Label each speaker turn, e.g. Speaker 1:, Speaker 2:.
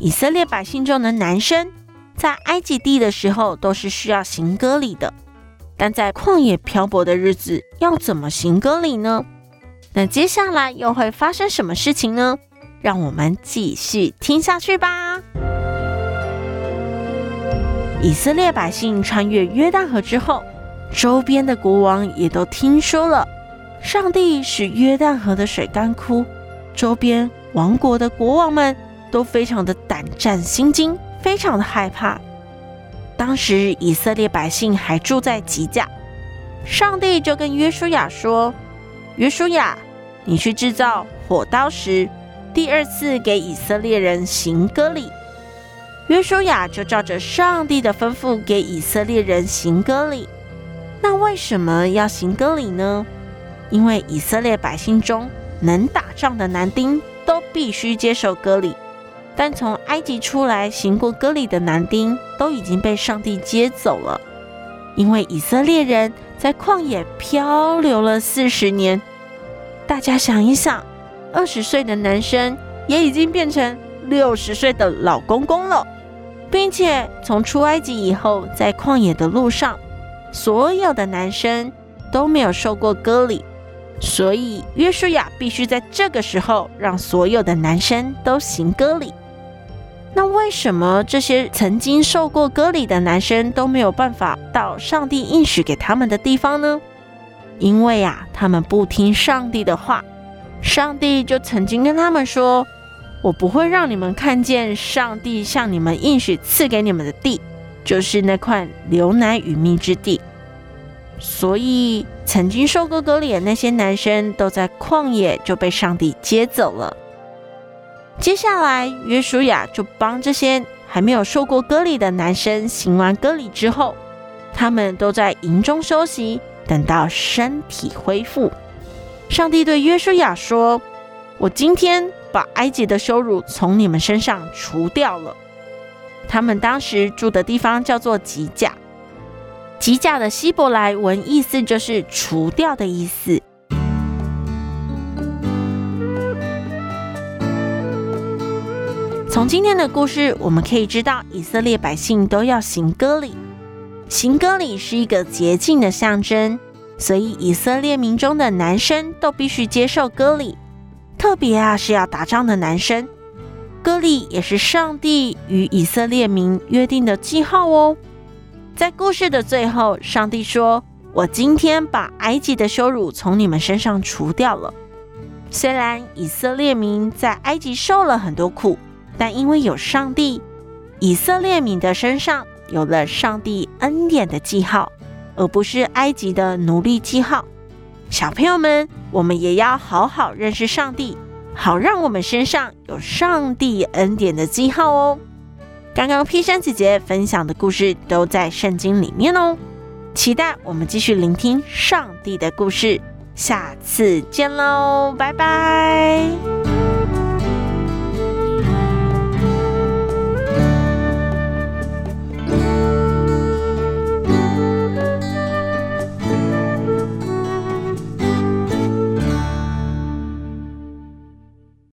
Speaker 1: 以色列百姓中的男生，在埃及地的时候都是需要行割礼的，但在旷野漂泊的日子，要怎么行割礼呢？那接下来又会发生什么事情呢？让我们继续听下去吧。以色列百姓穿越约旦河之后，周边的国王也都听说了，上帝使约旦河的水干枯，周边王国的国王们。都非常的胆战心惊，非常的害怕。当时以色列百姓还住在吉甲，上帝就跟约书亚说：“约书亚，你去制造火刀石，第二次给以色列人行割礼。”约书亚就照着上帝的吩咐给以色列人行割礼。那为什么要行割礼呢？因为以色列百姓中能打仗的男丁都必须接受割礼。但从埃及出来行过割礼的男丁都已经被上帝接走了，因为以色列人在旷野漂流了四十年。大家想一想，二十岁的男生也已经变成六十岁的老公公了，并且从出埃及以后，在旷野的路上，所有的男生都没有受过割礼，所以约书亚必须在这个时候让所有的男生都行割礼。那为什么这些曾经受过割礼的男生都没有办法到上帝应许给他们的地方呢？因为啊，他们不听上帝的话，上帝就曾经跟他们说：“我不会让你们看见上帝向你们应许赐给你们的地，就是那块流奶与蜜之地。”所以，曾经受过割礼的那些男生都在旷野就被上帝接走了。接下来，约书亚就帮这些还没有受过割礼的男生行完割礼之后，他们都在营中休息，等到身体恢复。上帝对约书亚说：“我今天把埃及的羞辱从你们身上除掉了。”他们当时住的地方叫做吉甲，吉甲的希伯来文意思就是“除掉”的意思。从今天的故事，我们可以知道，以色列百姓都要行割礼。行割礼是一个洁净的象征，所以以色列民中的男生都必须接受割礼。特别啊，是要打仗的男生，割礼也是上帝与以色列民约定的记号哦。在故事的最后，上帝说：“我今天把埃及的羞辱从你们身上除掉了。”虽然以色列民在埃及受了很多苦。但因为有上帝，以色列民的身上有了上帝恩典的记号，而不是埃及的奴隶记号。小朋友们，我们也要好好认识上帝，好让我们身上有上帝恩典的记号哦。刚刚披珊姐姐分享的故事都在圣经里面哦，期待我们继续聆听上帝的故事。下次见喽，拜拜。